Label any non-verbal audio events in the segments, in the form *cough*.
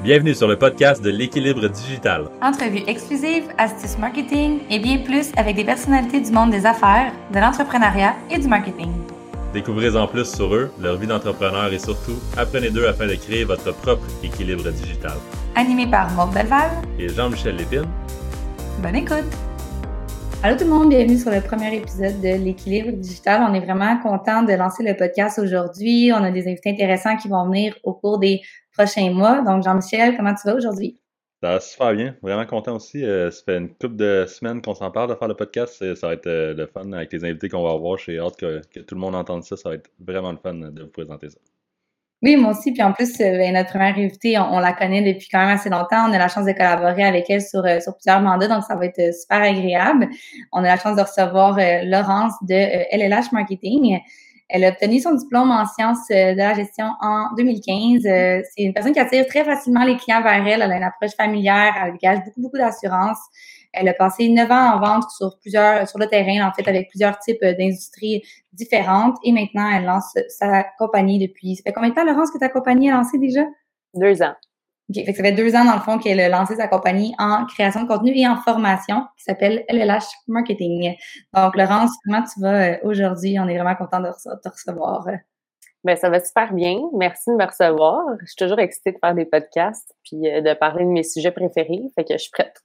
Bienvenue sur le podcast de l'équilibre digital. Entrevues exclusives, astuces marketing et bien plus avec des personnalités du monde des affaires, de l'entrepreneuriat et du marketing. Découvrez en plus sur eux, leur vie d'entrepreneur et surtout, apprenez d'eux afin de créer votre propre équilibre digital. Animé par Maud Belval et Jean-Michel Lépine. Bonne écoute! Allô tout le monde, bienvenue sur le premier épisode de l'équilibre digital. On est vraiment content de lancer le podcast aujourd'hui. On a des invités intéressants qui vont venir au cours des prochains mois. Donc, Jean-Michel, comment tu vas aujourd'hui? Ça va super bien. Vraiment content aussi. Euh, ça fait une couple de semaines qu'on s'en parle de faire le podcast. Ça va être euh, le fun avec les invités qu'on va avoir. J'ai hâte que, que, tout le monde entende ça. Ça va être vraiment le fun de vous présenter ça. Oui, moi aussi. Puis en plus, euh, ben, notre première invitée, on, la connaît depuis quand même assez longtemps. On a la chance de collaborer avec elle sur, sur plusieurs mandats, donc ça va être super agréable. On a la chance de recevoir Laurence de LLH Marketing. Elle a obtenu son diplôme en sciences euh, de la gestion en 2015. Euh, c'est une personne qui attire très facilement les clients vers elle. Elle a une approche familière, elle dégage beaucoup, beaucoup d'assurance. Elle a passé neuf ans en vente sur plusieurs, sur le terrain, en fait, avec plusieurs types d'industries différentes. Et maintenant, elle lance sa compagnie depuis. Ça fait combien de temps, Laurence, que ta compagnie a lancé déjà? Deux ans. OK. Fait ça fait deux ans, dans le fond, qu'elle a lancé sa compagnie en création de contenu et en formation qui s'appelle LLH Marketing. Donc, Laurence, comment tu vas euh, aujourd'hui? On est vraiment content de te recevoir. Bien, ça va super bien. Merci de me recevoir. Je suis toujours excitée de faire des podcasts puis euh, de parler de mes sujets préférés. Fait que je suis prête.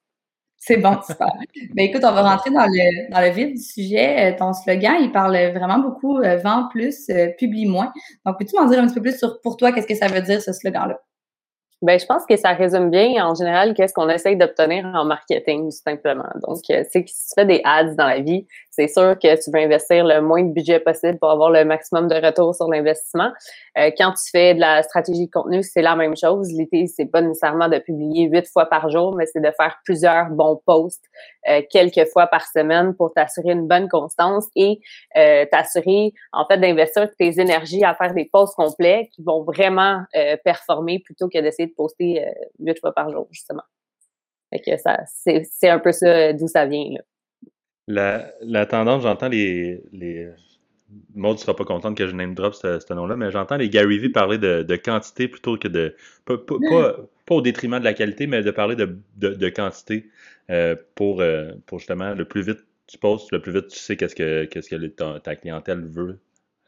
C'est bon, super. *laughs* Ben, écoute, on va rentrer dans le, dans le vif du sujet. Euh, ton slogan, il parle vraiment beaucoup vend plus, publie moins. Donc, peux-tu m'en dire un petit peu plus sur pour toi, qu'est-ce que ça veut dire ce slogan-là? Ben, je pense que ça résume bien en général qu'est-ce qu'on essaye d'obtenir en marketing, tout simplement. Donc, euh, c'est que si tu fais des ads dans la vie, c'est sûr que tu veux investir le moins de budget possible pour avoir le maximum de retour sur l'investissement. Euh, quand tu fais de la stratégie de contenu, c'est la même chose. L'idée, c'est pas nécessairement de publier huit fois par jour, mais c'est de faire plusieurs bons posts euh, quelques fois par semaine pour t'assurer une bonne constance et euh, t'assurer, en fait, d'investir tes énergies à faire des posts complets qui vont vraiment performer plutôt que d'essayer de poster huit fois par jour, justement. Fait que ça, c'est un peu ça d'où ça vient, là. La, tendance, j'entends les, les. Maud ne sera pas contente que je name drop ce, nom-là, mais j'entends les Gary Vee parler de, quantité plutôt que de. Pas, au détriment de la qualité, mais de parler de, quantité euh, pour, euh, pour justement le plus vite tu postes, le plus vite tu sais qu'est-ce que, ta, clientèle veut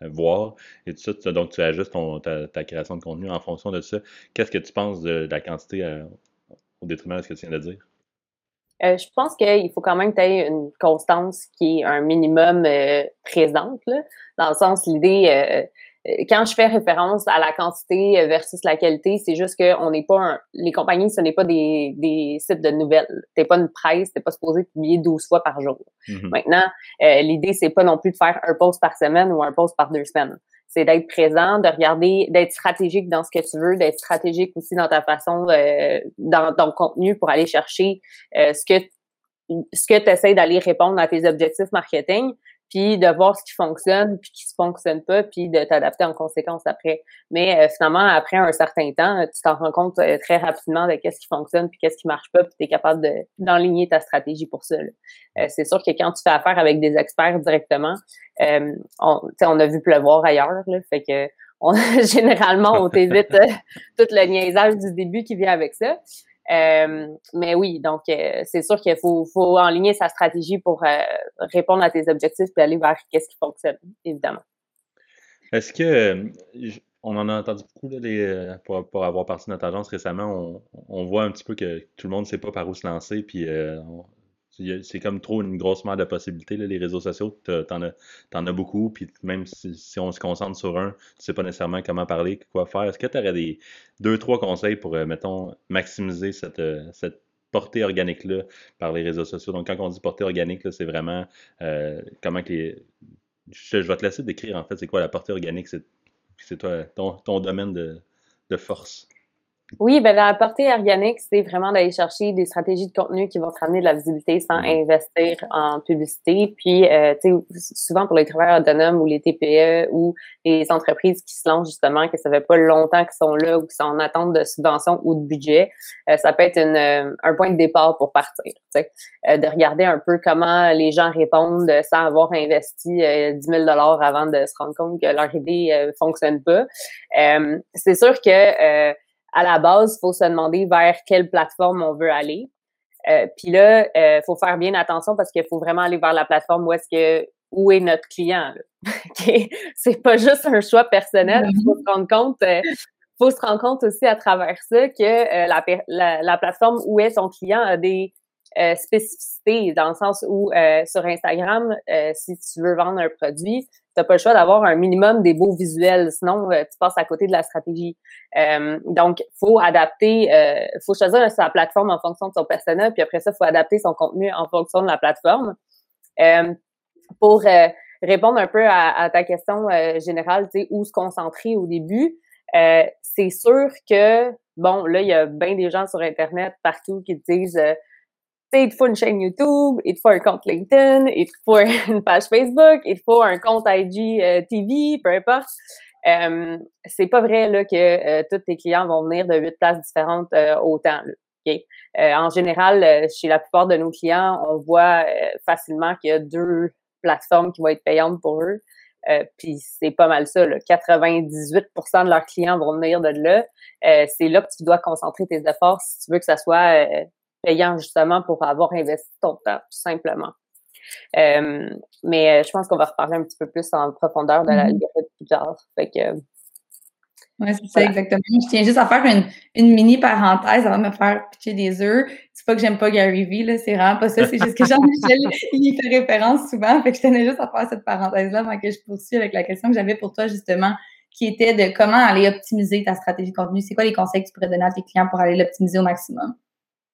euh, voir et tout ça. Donc tu ajustes ta, création de contenu en fonction de ça. Qu'est-ce que tu penses de, la quantité au détriment de ce que tu viens de dire? Euh, je pense qu'il faut quand même que tu aies une constance qui est un minimum euh, présente, là, dans le sens, l'idée, euh, quand je fais référence à la quantité versus la qualité, c'est juste qu'on n'est pas un, les compagnies, ce n'est pas des, des sites de nouvelles. T'es pas une presse, t'es pas supposé publier 12 fois par jour. Mm-hmm. Maintenant, l'idée, c'est pas non plus de faire un post par semaine ou un post par deux semaines c'est d'être présent, de regarder, d'être stratégique dans ce que tu veux, d'être stratégique aussi dans ta façon, euh, dans ton contenu pour aller chercher euh, ce que ce que tu essaies d'aller répondre à tes objectifs marketing, puis de voir ce qui fonctionne, puis qui ne fonctionne pas, puis de t'adapter en conséquence après. Mais euh, finalement, après un certain temps, tu t'en rends compte euh, très rapidement de qu'est-ce qui fonctionne, puis qu'est-ce qui marche pas, puis tu es capable d'enligner ta stratégie pour ça. Euh, c'est sûr que quand tu fais affaire avec des experts directement, on, on a vu pleuvoir ailleurs, là, fait que on, *laughs* généralement, on t'évite tout le niaisage du début qui vient avec ça. Euh, mais oui, donc euh, c'est sûr qu'il faut, faut enligner sa stratégie pour euh, répondre à tes objectifs et aller vers qu'est-ce qui fonctionne, évidemment. Est-ce que on en a entendu beaucoup pour, avoir parti de notre agence récemment, on, on, voit un petit peu que tout le monde ne sait pas par où se lancer, puis c'est comme trop une grosse mer de possibilités, les réseaux sociaux. T'en as, as beaucoup, puis même si, on se concentre sur un, tu sais pas nécessairement comment parler, quoi faire. Est-ce que tu aurais des deux, trois conseils pour, euh, mettons, maximiser cette, euh, cette portée organique-là par les réseaux sociaux? Donc, quand on dit portée organique, c'est vraiment euh, comment que les. Je, vais te laisser décrire en fait c'est quoi la portée organique, c'est ton, ton domaine de, de force. Oui, ben la portée organique, c'est vraiment d'aller chercher des stratégies de contenu qui vont te ramener de la visibilité sans investir en publicité. Puis, euh, tu sais, souvent pour les travailleurs autonomes ou les TPE ou les entreprises qui se lancent justement, que ça fait pas longtemps qu'ils sont là ou qui sont en attente de subvention ou de budget, euh, ça peut être une, euh, un point de départ pour partir. Tu sais, de regarder un peu comment les gens répondent sans avoir investi 10 000 dollars avant de se rendre compte que leur idée fonctionne pas. c'est sûr que à la base, il faut se demander vers quelle plateforme on veut aller. Euh, puis là, il euh, faut faire bien attention parce qu'il faut vraiment aller vers la plateforme où est-ce que où est notre client. *laughs* okay? C'est pas juste un choix personnel. Il faut se rendre compte. Euh, faut se rendre compte aussi à travers ça que euh, la, la, la, plateforme où est son client a des euh, spécificités dans le sens où sur Instagram, si tu veux vendre un produit, t'as pas le choix d'avoir un minimum des beaux visuels, sinon euh, tu passes à côté de la stratégie. Euh, donc, faut adapter, euh, faut choisir sa plateforme en fonction de son personnel, puis après ça, faut adapter son contenu en fonction de la plateforme. Euh, pour répondre un peu à, ta question générale, tu sais, où se concentrer au début, c'est sûr que, bon, là, il y a bien des gens sur Internet partout qui disent il te faut une chaîne YouTube, il te faut un compte LinkedIn, il te faut *laughs* une page Facebook, il te faut un compte IG euh, TV, peu importe. Euh, c'est pas vrai là que euh, tous tes clients vont venir de huit places différentes autant. en général, chez la plupart de nos clients, on voit facilement qu'il y a deux plateformes qui vont être payantes pour eux. puis c'est pas mal ça. Là. 98% de leurs clients vont venir de là. c'est là que tu dois concentrer tes efforts si tu veux que ça soit payant justement pour avoir investi ton temps, tout simplement. Euh, mais euh, je pense qu'on va reparler un petit peu plus en profondeur de la l'algorithme mm-hmm. plus tard. Fait que, oui, c'est ça, exactement. Je tiens juste à faire une, une mini parenthèse avant de me faire pitcher des œufs. C'est pas que j'aime pas Gary Vee, là, c'est vraiment pas ça. C'est juste que Jean-Michel, *laughs* il fait référence souvent. Fait que je tenais juste à faire cette parenthèse-là avant que je poursuive avec la question que j'avais pour toi, justement, qui était de comment aller optimiser ta stratégie de contenu. C'est quoi les conseils que tu pourrais donner à tes clients pour aller l'optimiser au maximum?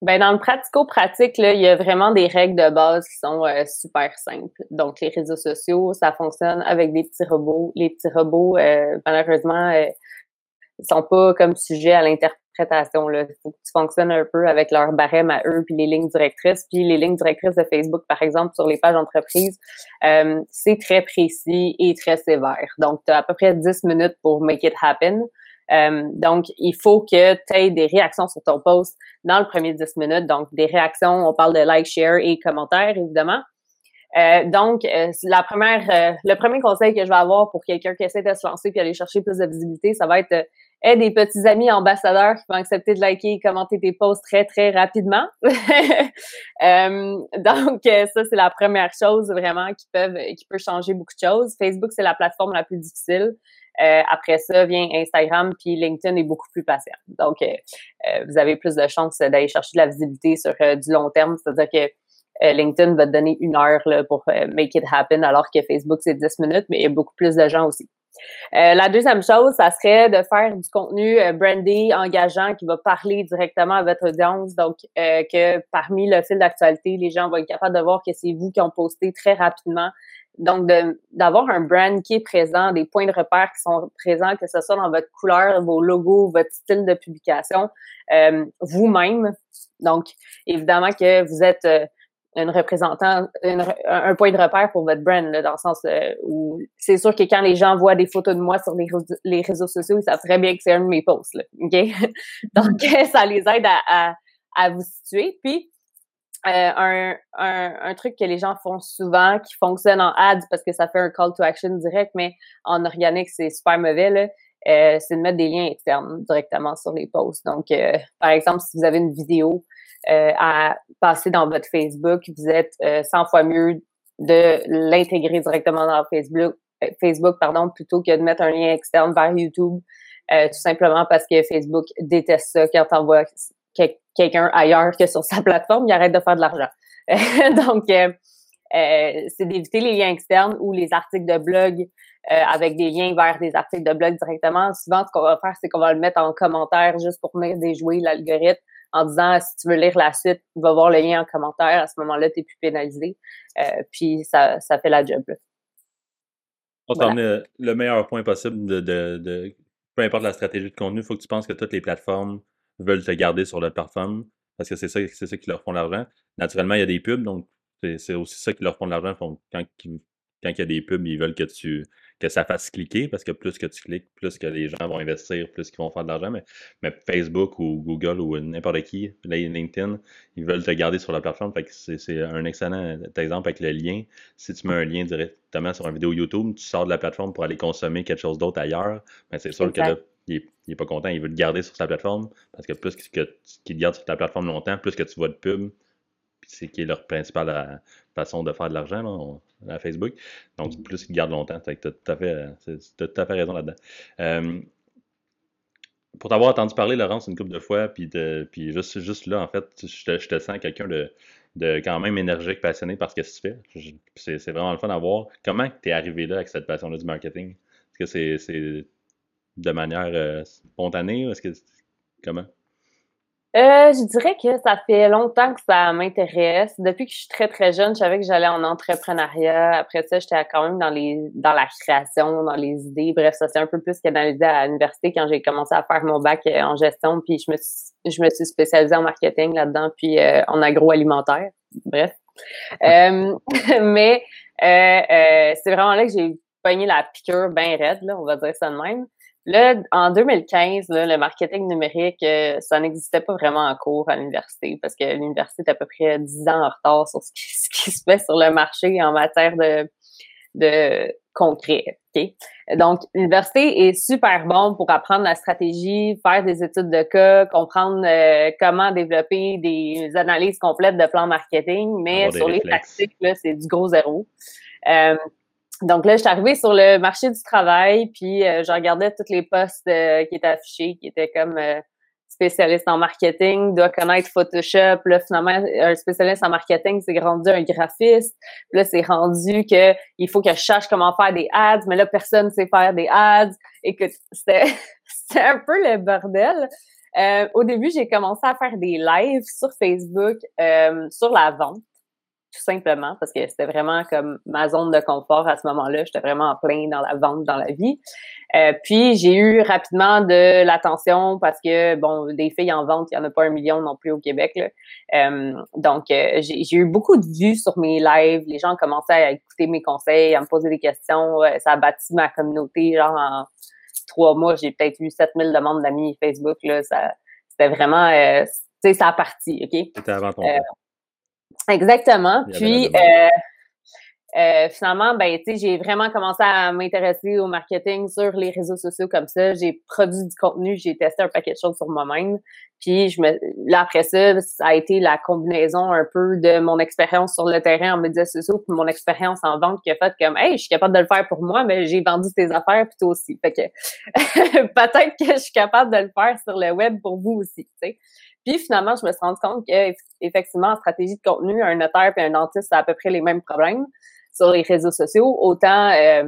Ben dans le pratico-pratique, il y a vraiment des règles de base qui sont euh, super simples. Donc, les réseaux sociaux, ça fonctionne avec des petits robots. Les petits robots, euh, malheureusement, euh, sont pas comme sujet à l'interprétation. Il faut que tu fonctionnes un peu avec leur barème à eux, puis les lignes directrices. Puis les lignes directrices de Facebook, par exemple, sur les pages d'entreprise, euh, c'est très précis et très sévère. Donc, tu as à peu près 10 minutes pour make it happen. Euh, donc, il faut que tu aies des réactions sur ton post dans le premier 10 minutes. Donc, des réactions, on parle de like, share et commentaires, évidemment. Euh, donc, euh, la première, le premier conseil que je vais avoir pour quelqu'un qui essaie de se lancer puis aller chercher plus de visibilité, ça va être aide des petits amis ambassadeurs qui vont accepter de liker et commenter tes posts très, très rapidement. *laughs* donc, ça, c'est la première chose vraiment qui peuvent, qui peut changer beaucoup de choses. Facebook, c'est la plateforme la plus difficile. Euh, après ça vient Instagram, puis LinkedIn est beaucoup plus patient. Donc, euh, euh, vous avez plus de chances d'aller chercher de la visibilité sur du long terme, c'est-à-dire que LinkedIn va te donner une heure là, pour make it happen, alors que Facebook, c'est 10 minutes, mais il y a beaucoup plus de gens aussi. La deuxième chose, ça serait de faire du contenu brandé, engageant, qui va parler directement à votre audience. Donc, que parmi le fil d'actualité, les gens vont être capables de voir que c'est vous qui ont posté très rapidement donc, d'avoir un brand qui est présent, des points de repère qui sont présents, que ce soit dans votre couleur, vos logos, votre style de publication, euh, vous-même. Donc, évidemment que vous êtes une représentant, un point de repère pour votre brand, dans le sens euh, où c'est sûr que quand les gens voient des photos de moi sur les, réseaux sociaux, ils savent très bien que c'est un de mes posts. Là, OK? *laughs* Donc, *laughs* ça les aide à, vous situer. Puis, euh, un, truc que les gens font souvent, qui fonctionne en ads parce que ça fait un call to action direct, mais en organique, c'est super mauvais, euh, c'est de mettre des liens externes directement sur les posts. Donc, euh, par exemple, si vous avez une vidéo à passer dans votre Facebook, vous êtes 100 fois mieux de l'intégrer directement dans Facebook, Facebook pardon, plutôt que de mettre un lien externe vers YouTube, tout simplement parce que Facebook déteste ça quand on voit quelqu'un ailleurs que sur sa plateforme, il arrête de faire de l'argent. *laughs* Donc, euh, euh, c'est d'éviter les liens externes ou les articles de blog euh, avec des liens vers des articles de blog directement. Souvent, ce qu'on va faire, c'est qu'on va le mettre en commentaire juste pour venir déjouer l'algorithme en disant si tu veux lire la suite, va voir le lien en commentaire. À ce moment-là, tu n'es plus pénalisé. puis ça, ça fait la job. On t'en le meilleur point possible de, de, de, peu importe la stratégie de contenu, il faut que tu penses que toutes les plateformes veulent te garder sur leur plateforme parce que c'est ça, c'est ça qui leur font l'argent. Naturellement, il y a des pubs, donc c'est aussi ça qui leur font de l'argent. Quand, quand il y a des pubs, ils veulent que tu que ça fasse cliquer parce que plus que tu cliques, plus que les gens vont investir, plus qu'ils vont faire de l'argent. Mais, mais, Facebook ou Google ou n'importe qui, LinkedIn, ils veulent te garder sur la plateforme. c'est un excellent exemple avec le lien. Si tu mets un lien directement sur une vidéo YouTube, tu sors de la plateforme pour aller consommer quelque chose d'autre ailleurs, mais ben, c'est sûr que là, il est, pas content, il veut te garder sur sa plateforme, parce que plus que, qu'il te garde sur ta plateforme longtemps, plus que tu vois de pub, c'est qui est leur principale euh, façon de faire de l'argent à Facebook. Donc, mm. plus ils gardent longtemps. Tu as tout à fait, tout à fait raison là-dedans. Euh, pour t'avoir entendu parler, Laurence, une couple de fois, puis, puis juste, juste là, en fait, je te, sens quelqu'un de, de quand même énergique, passionné par ce que tu fais. C'est vraiment le fun à voir. Comment tu es arrivé là avec cette passion-là du marketing? Est-ce que c'est de manière euh, spontanée ou est-ce que comment? Euh, je dirais que ça fait longtemps que ça m'intéresse. Depuis que je suis très très jeune, je savais que j'allais en entrepreneuriat. Après ça, j'étais quand même dans les dans la création, dans les idées. Bref, ça s'est un peu plus canalisé à l'université quand j'ai commencé à faire mon bac euh, en gestion. Puis je me suis, je me suis spécialisée en marketing là-dedans, puis euh, en agroalimentaire. Bref. *laughs* mais c'est vraiment là que j'ai pogné la piqûre bien raide, là, on va dire ça de même. Là, en 2015, le marketing numérique, euh, ça n'existait pas vraiment en cours à l'université parce que l'université est à peu près 10 ans en retard sur *laughs* ce qui, se fait sur le marché en matière de, de concret. Donc, l'université est super bon pour apprendre la stratégie, faire des études de cas, comprendre euh, comment développer des analyses complètes de plans marketing, mais sur les tactiques, c'est du gros zéro. Euh, donc là, je suis arrivée sur le marché du travail, puis euh, je regardais toutes les postes euh, qui étaient affichés, qui étaient comme euh, spécialiste en marketing, doit connaître Photoshop. Là, finalement, un spécialiste en marketing, c'est rendu un graphiste. là, c'est rendu que il faut que je cherche comment faire des ads, mais là, personne ne sait faire des ads. Écoute, c'était, *laughs* c'était un peu le bordel. au début, j'ai commencé à faire des lives sur Facebook sur la vente tout simplement, parce que c'était vraiment comme ma zone de confort à ce moment-là. J'étais vraiment en plein dans la vente, dans la vie. Euh, puis j'ai eu rapidement de l'attention parce que bon, des filles en vente, il y en a pas un million non plus au Québec. Là. Euh, donc euh, j'ai eu beaucoup de vues sur mes lives. Les gens commençaient à écouter mes conseils, à me poser des questions. ça a bâti ma communauté. Genre en trois mois, j'ai peut-être eu 7000 demandes d'amis Facebook. Là, ça, c'était vraiment, tu sais, ça a parti, ok? C'était avant ton Exactement. Puis euh, euh, finalement, ben, tu sais, j'ai vraiment commencé à m'intéresser au marketing sur les réseaux sociaux comme ça. J'ai produit du contenu, j'ai testé un paquet de choses sur moi-même. Puis je me, là après ça, ça a été la combinaison un peu de mon expérience sur le terrain en médias sociaux puis mon expérience en vente qui a fait comme, hey, je suis capable de le faire pour moi, mais j'ai vendu tes affaires puis toi aussi. Fait que *laughs* peut-être que je suis capable de le faire sur le web pour vous aussi. Puis finalement, je me suis rendu compte que effectivement, en stratégie de contenu, un notaire et un dentiste, a à peu près les mêmes problèmes sur les réseaux sociaux, autant euh,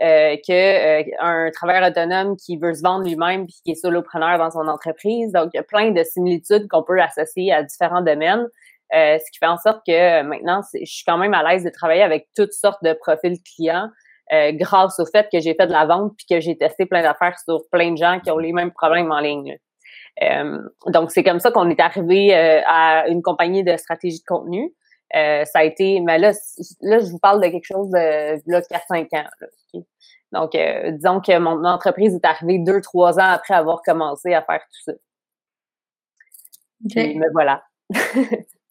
euh, que euh, un travailleur autonome qui veut se vendre lui-même puis qui est solopreneur dans son entreprise. Donc, il y a plein de similitudes qu'on peut associer à différents domaines. Euh, ce qui fait en sorte que maintenant, je suis quand même à l'aise de travailler avec toutes sortes de profils clients grâce au fait que j'ai fait de la vente puis que j'ai testé plein d'affaires sur plein de gens qui ont les mêmes problèmes en ligne. Euh, donc, c'est comme ça qu'on est arrivé euh, à une compagnie de stratégie de contenu. Euh, ça a été, mais là, là, je vous parle de quelque chose de là, 4-5 ans. Donc, disons que mon entreprise est arrivée deux, trois ans après avoir commencé à faire tout ça. Okay. Mais voilà. *laughs*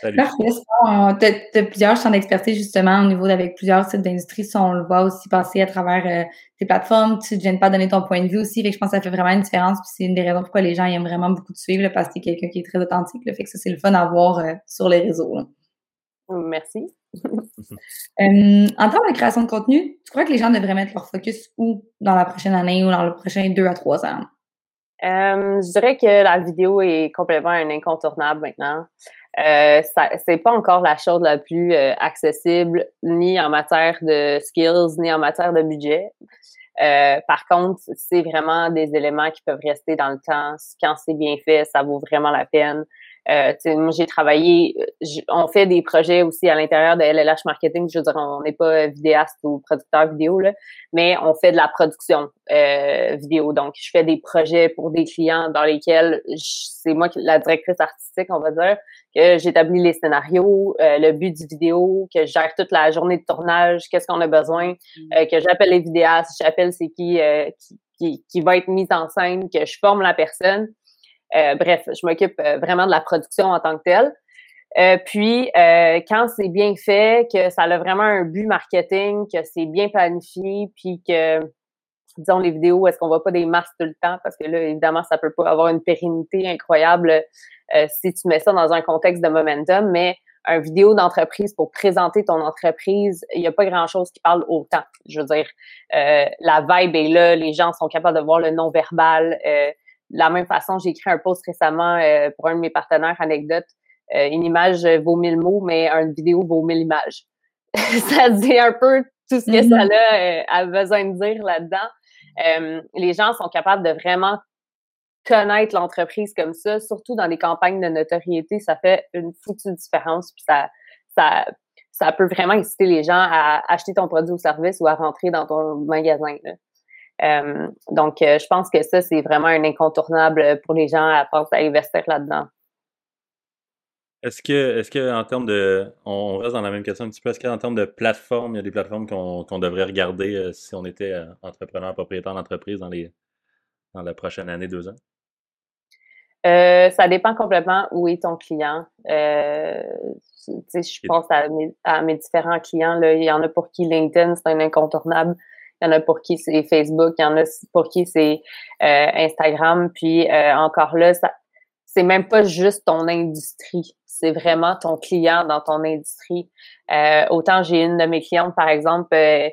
Parfait. Tu as, plusieurs champs d'expertise justement au niveau d'avec plusieurs types d'industries. on le voit aussi passer à travers euh, tes plateformes. Tu ne viens pas donner ton point de vue aussi. Fait que je pense que ça fait vraiment une différence. Puis c'est une des raisons pourquoi les gens aiment vraiment beaucoup te suivre parce que tu es quelqu'un qui est très authentique. Fait que ça, c'est le fun à voir euh, sur les réseaux. Merci. *laughs* Euh, en termes de création de contenu, tu crois que les gens devraient mettre leur focus où dans la prochaine année ou dans le prochain deux à trois ans? je dirais que la vidéo est complètement un incontournable maintenant. Euh, c'est pas encore la chose la plus euh, accessible ni en matière de skills ni en matière de budget. Euh, par contre, c'est vraiment des éléments qui peuvent rester dans le temps. Quand c'est bien fait, ça vaut vraiment la peine. Euh, moi, j'ai travaillé, on fait des projets aussi à l'intérieur de LLH Marketing. Je veux dire, on n'est pas vidéaste ou producteur vidéo, là, mais on fait de la production euh, vidéo. Donc, je fais des projets pour des clients dans lesquels c'est moi la directrice artistique, on va dire, que j'établis les scénarios, euh, le but du vidéo, que je gère toute la journée de tournage, qu'est-ce qu'on a besoin, mm. euh, que j'appelle les vidéastes, j'appelle c'est qui, qui, qui, qui va être mise en scène, que je forme la personne. Euh, bref, je m'occupe euh, vraiment de la production en tant que telle. Euh, puis, quand c'est bien fait, que ça a vraiment un but marketing, que c'est bien planifié, puis que disons les vidéos, est-ce qu'on voit pas des masses tout le temps? Parce que là, évidemment, ça peut pas avoir une pérennité incroyable euh, si tu mets ça dans un contexte de momentum, mais un vidéo d'entreprise pour présenter ton entreprise, il n'y a pas grand-chose qui parle autant. Je veux dire, la vibe est là, les gens sont capables de voir le non-verbal. Euh, de la même façon, j'ai écrit un post récemment pour un de mes partenaires, Anecdote. une image vaut mille mots, mais une vidéo vaut mille images. *laughs* ça dit un peu tout ce que ça mm-hmm. a, besoin de dire là-dedans. Euh, les gens sont capables de vraiment connaître l'entreprise comme ça, surtout dans les campagnes de notoriété, ça fait une foutue différence. Puis ça, ça, ça peut vraiment inciter les gens à acheter ton produit ou service ou à rentrer dans ton magasin. Euh, donc, euh, je pense que ça, c'est vraiment un incontournable pour les gens à penser à investir là-dedans. Est-ce que, est-ce que en termes de, on reste dans la même question un petit peu, est-ce qu'en termes de plateforme, il y a des plateformes qu'on, qu'on devrait regarder euh, si on était euh, entrepreneur, propriétaire d'entreprise dans les, dans la prochaine année, deux ans? Euh, ça dépend complètement où est ton client. Je pense à mes, à mes, différents clients. Là. Il y en a pour qui LinkedIn, c'est un incontournable. Il y en a pour qui c'est Facebook. Il y en a pour qui c'est euh, Instagram. Puis encore là, ça, c'est même pas juste ton industrie c'est vraiment ton client dans ton industrie. Euh, autant j'ai une de mes clientes, par exemple, euh,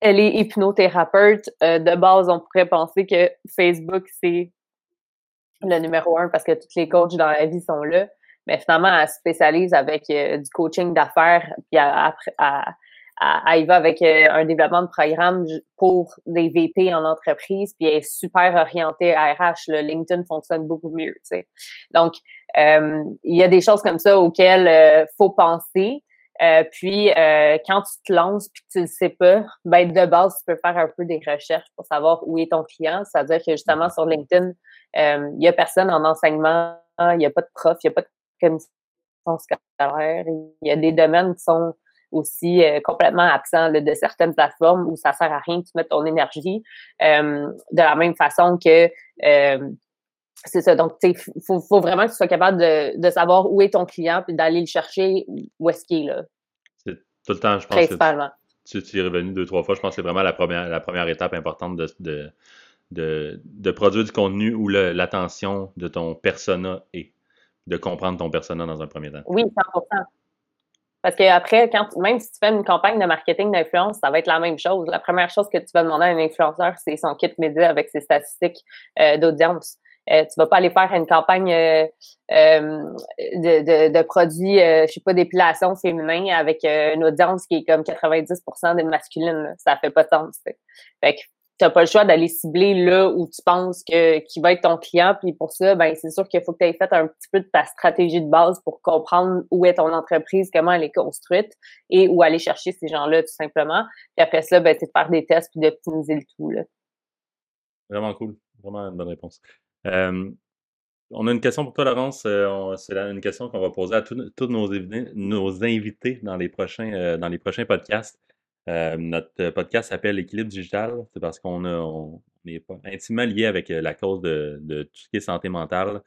elle est hypnothérapeute. Euh, de base, on pourrait penser que Facebook, c'est le numéro un parce que tous les coachs dans la vie sont là. Mais finalement, elle spécialise avec du coaching d'affaires, puis après, elle, va avec un développement de programme pour des VP en entreprise, puis elle est super orientée à RH. Le LinkedIn fonctionne beaucoup mieux. Tu sais. Donc, euh, il y a des choses comme ça auxquelles euh, faut penser. Euh, puis euh, quand tu te lances puis que tu le sais pas, ben de base tu peux faire un peu des recherches pour savoir où est ton client. C'est-à-dire que justement mm-hmm. sur LinkedIn, il y a personne en enseignement, il n'y a pas de prof, il n'y a pas de commission scolaire. Il y a des domaines qui sont aussi complètement absents de certaines plateformes où ça sert à rien que tu mettes ton énergie. de la même façon que c'est ça. Donc, il faut, faut, vraiment que tu sois capable de, de savoir où est ton client puis d'aller le chercher où est-ce qu'il est là. C'est tout le temps, je pense. Principalement. tu, tu, es revenu deux, trois fois. Je pense que c'est vraiment la première, la première étape importante de, de, de, de produire du contenu où l'attention de ton persona est. De comprendre ton persona dans un premier temps. Oui, 100 parce qu'après, quand même si tu fais une campagne de marketing d'influence, ça va être la même chose. La première chose que tu vas demander à un influenceur, c'est son kit média avec ses statistiques euh, d'audience. Euh, tu vas pas aller faire une campagne euh, euh, de, de, produits, je sais pas, d'épilation féminin avec une audience qui est comme 90% des masculines. Ça fait pas de sens. Fait que tu n'as pas le choix d'aller cibler là où tu penses que qui va être ton client. Puis pour ça, ben c'est sûr qu'il faut que tu aies fait un petit peu de ta stratégie de base pour comprendre où est ton entreprise, comment elle est construite et où aller chercher ces gens-là tout simplement. Puis après ça, ben, c'est de faire des tests puis d'optimiser le tout. Là. Vraiment cool. Vraiment une bonne réponse. Euh, on a une question pour toi, Laurence. Euh, c'est une question qu'on va poser à tous nos, invités dans les prochains, euh, dans les prochains podcasts. Notre podcast s'appelle Équilibre digital. C'est parce qu'on on est intimement lié avec la cause de, de, tout ce qui est santé mentale,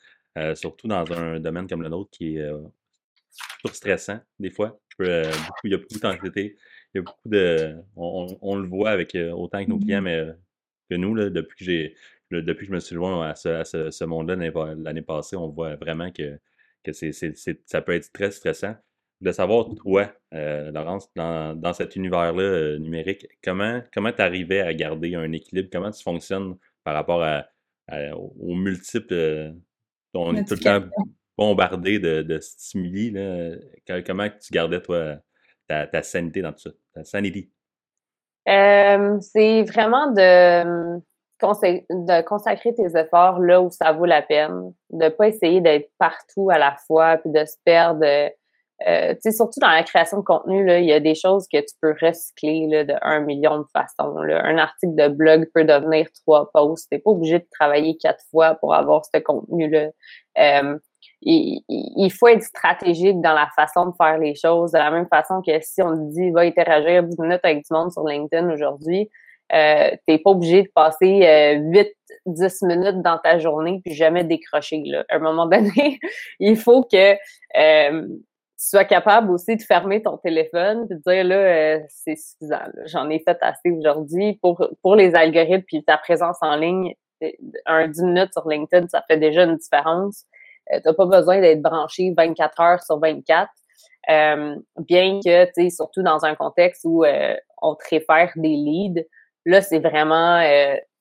surtout dans un domaine comme le nôtre qui est toujours stressant des fois. il y a beaucoup d'anxiété. Il y a beaucoup de. On, le voit avec autant que nos clients, mm-hmm. mais que nous, là, depuis que j'ai depuis que je me suis loin à ce, monde-là l'année passée, on voit vraiment que, que ça peut être très stressant. De savoir, toi, euh, Laurence, dans, cet univers-là euh, numérique, comment comment tu arrivais à garder un équilibre? Comment tu fonctionnes par rapport à, aux multiples. Euh, on est tout le temps bombardé de, stimuli. Comment tu gardais, toi, ta, ta sanité dans tout ça? Ta sanity? c'est vraiment de de consacrer tes efforts là où ça vaut la peine, de pas essayer d'être partout à la fois, puis de se perdre. Euh, surtout dans la création de contenu, là, il y a des choses que tu peux recycler là, de un million de façons. Un article de blog peut devenir trois posts. T'es pas obligé de travailler quatre fois pour avoir ce contenu-là. Euh, il, il, faut être stratégique dans la façon de faire les choses, de la même façon que si on te dit va interagir 10 minutes avec du monde sur LinkedIn aujourd'hui, euh, t'es pas obligé de passer euh, 8, 10 minutes dans ta journée puis jamais décrocher. Là. À un moment donné, *laughs* il faut que euh, sois capable aussi de fermer ton téléphone et de dire là, euh, c'est suffisant. J'en ai fait assez aujourd'hui pour, pour les algorithmes puis ta présence en ligne. Un 10 minutes sur LinkedIn, ça fait déjà une différence. Euh, tu n'as pas besoin d'être branché 24 heures sur 24. Euh, bien que, tu sais, surtout dans un contexte où on te réfère des leads, là, c'est vraiment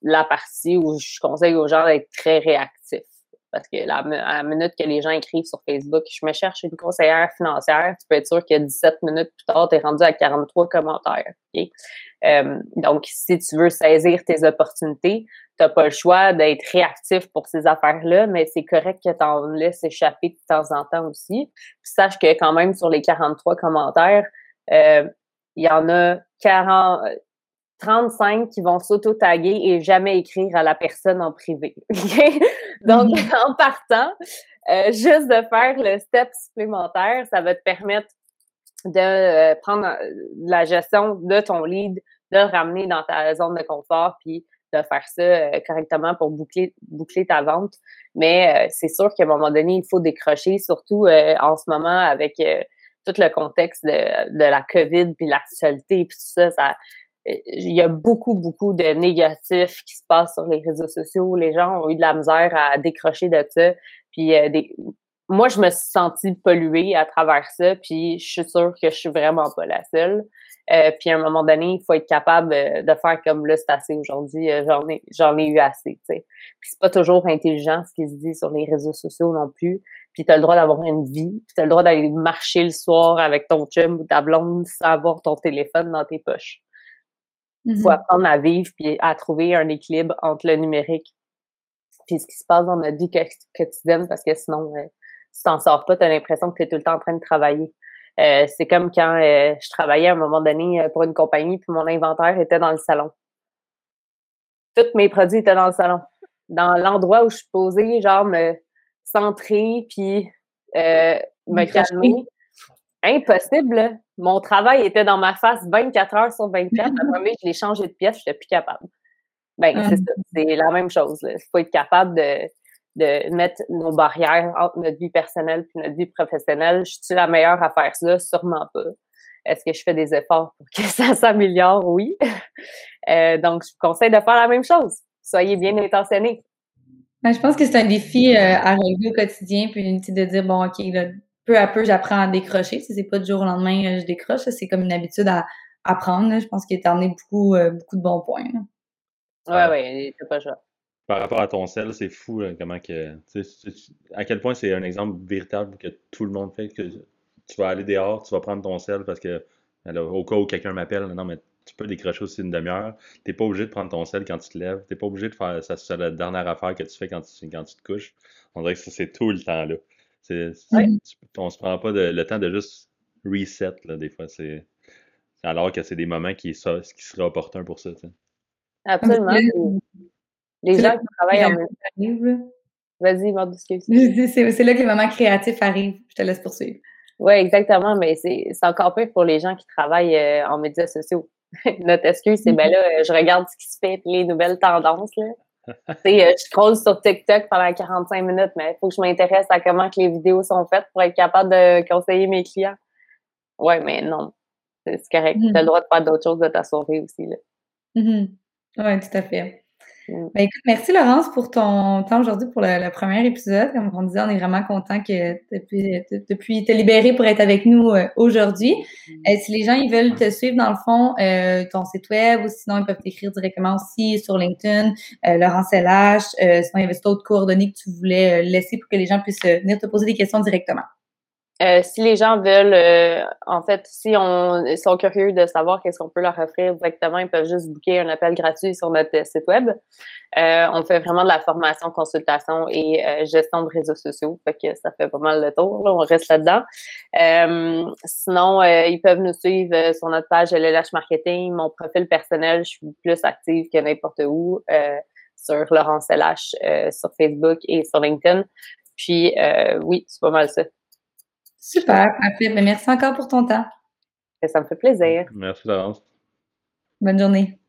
la partie où je conseille aux gens d'être très réactifs. Parce que la, à la minute que les gens écrivent sur Facebook, je me cherche une conseillère financière, tu peux être sûr que 17 minutes plus tard, tu es rendu à 43 commentaires. Euh, donc, si tu veux saisir tes opportunités, tu pas le choix d'être réactif pour ces affaires-là, mais c'est correct que tu en laisses échapper de temps en temps aussi. Puis sache que quand même, sur les 43 commentaires, euh, il y en a 40, 35 qui vont s'auto-taguer et jamais écrire à la personne en privé. *laughs* Donc, mhm. en partant, euh, juste de faire le step supplémentaire, ça va te permettre de euh, prendre euh, la gestion de ton lead, de le ramener dans ta zone de confort, puis de faire ça correctement pour boucler, boucler ta vente. Mais c'est sûr qu'à un moment donné, il faut décrocher, surtout en ce moment avec tout le contexte de, de la COVID, puis l'actualité, puis tout ça, ça il y a beaucoup, beaucoup de négatifs qui se passent sur les réseaux sociaux. Les gens ont eu de la misère à décrocher de ça. Puis euh, des... moi, je me suis sentie polluée à travers ça. Puis je suis sûre que je suis vraiment pas la seule. Euh, puis à un moment donné, il faut être capable euh, de faire comme là, c'est assez aujourd'hui, j'en ai j'en ai eu assez. sais. Puis c'est pas toujours intelligent ce qui se dit sur les réseaux sociaux non plus. Puis tu as le droit d'avoir une vie, puis tu as le droit d'aller marcher le soir avec ton chum ou ta blonde sans avoir ton téléphone dans tes poches. Il faut mm-hmm. apprendre à vivre puis à trouver un équilibre entre le numérique puis ce qui se passe dans notre vie quotidienne parce que sinon, euh, si t'en sors pas, tu as l'impression que tu es tout le temps en train de travailler. Euh, c'est comme quand euh, je travaillais à un moment donné euh, pour une compagnie puis mon inventaire était dans le salon. Tous mes produits étaient dans le salon. Dans l'endroit où je suis posée, genre me centrer puis me calmer. Impossible. Mon travail était dans ma face 24 heures sur 24. À un je l'ai changé de pièce, je n'étais plus capable. Ben, c'est ça. C'est la même chose. Il faut être capable de, de mettre nos barrières entre notre vie personnelle et notre vie professionnelle. Je suis la meilleure à faire ça? Sûrement pas. Est-ce que je fais des efforts pour que *laughs* ça s'améliore? Oui. Euh, donc, je vous conseille de faire la même chose. Soyez bien intentionnés. Ben, je pense que c'est un défi euh, à régler au quotidien, puis de dire, bon, OK, là, peu à peu, j'apprends à décrocher. Si c'est pas du jour au lendemain, euh, je décroche. C'est comme une habitude à apprendre. Je pense qu'il est amené beaucoup, euh, beaucoup de bons points. Ouais, ouais, c'est pas ça. Par rapport à ton sel, c'est fou comment que. À quel point c'est un exemple véritable que tout le monde fait que tu vas aller dehors, tu vas prendre ton sel parce que au cas où quelqu'un m'appelle, non mais tu peux décrocher aussi une demi-heure. T'es pas obligé de prendre ton sel quand tu te lèves. T'es pas obligé de faire ça. C'est la dernière affaire que tu fais quand tu, quand tu te couches. On dirait que ça, c'est tout le temps là. C'est, On se prend pas le temps de juste reset, là, des fois. C'est, alors que c'est des moments qui, ça, qui seraient opportuns pour ça. Absolument. Les gens qui travaillent en même Vas-y, C'est là que les moments créatifs arrivent. Je te laisse poursuivre. Oui, exactement. Mais c'est encore pire pour les gens qui travaillent euh, en médias sociaux. *laughs* Notre excuse, c'est ben là, je regarde ce qui se fait, les nouvelles tendances. Là. Euh, je scroll sur TikTok pendant 45 minutes, mais il faut que je m'intéresse à comment que les vidéos sont faites pour être capable de conseiller mes clients. Ouais, mais non. C'est correct. Tu as le mm-hmm. droit de faire d'autres choses de ta soirée aussi. Là. Mm-hmm. Oui, tout à fait. Mm. Ben, écoute, merci Laurence pour ton temps aujourd'hui pour le, premier épisode. Comme on disait, on est vraiment content que tu pu te libérer pour être avec nous euh, aujourd'hui. Mm. Euh, si les gens ils veulent te suivre dans le fond, euh, ton site web ou sinon ils peuvent t'écrire directement aussi sur LinkedIn, Laurence LH. sinon, il y avait d'autres coordonnées que tu voulais laisser pour que les gens puissent venir te poser des questions directement. Euh, si les gens veulent, euh, en fait, si on sont curieux de savoir qu'est-ce qu'on peut leur offrir directement, ils peuvent juste booker un appel gratuit sur notre site web. Euh, on fait vraiment de la formation, consultation et gestion de réseaux sociaux, fait que ça fait pas mal le tour. on reste là-dedans. sinon, ils peuvent nous suivre sur notre page LLH Marketing. Mon profil personnel, je suis plus active que n'importe où sur Laurence LH sur Facebook et sur LinkedIn. Puis oui, c'est pas mal ça. Super, parfait. Ben, merci encore pour ton temps. Ça me fait plaisir. Merci, Laurence. Bonne journée.